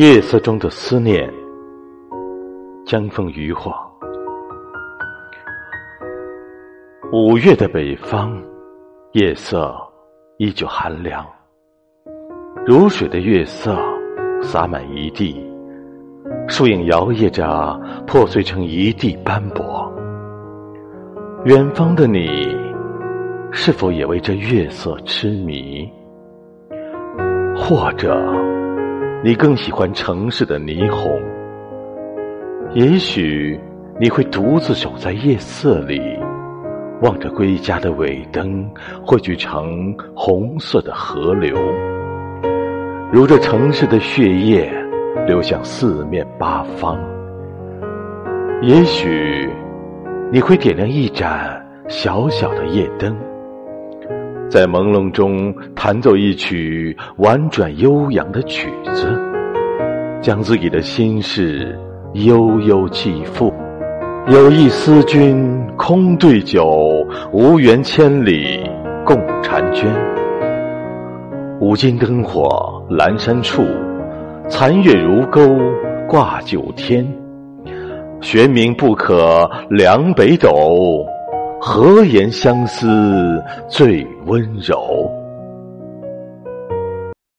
夜色中的思念，江枫渔火。五月的北方，夜色依旧寒凉。如水的月色洒满一地，树影摇曳着，破碎成一地斑驳。远方的你，是否也为这月色痴迷？或者？你更喜欢城市的霓虹，也许你会独自守在夜色里，望着归家的尾灯汇聚成红色的河流，如这城市的血液流向四面八方。也许你会点亮一盏小小的夜灯。在朦胧中弹奏一曲婉转悠扬的曲子，将自己的心事悠悠寄付。有意思君空对酒，无缘千里共婵娟。五更灯火阑珊处，残月如钩挂九天。玄冥不可量北斗。何言相思最温柔？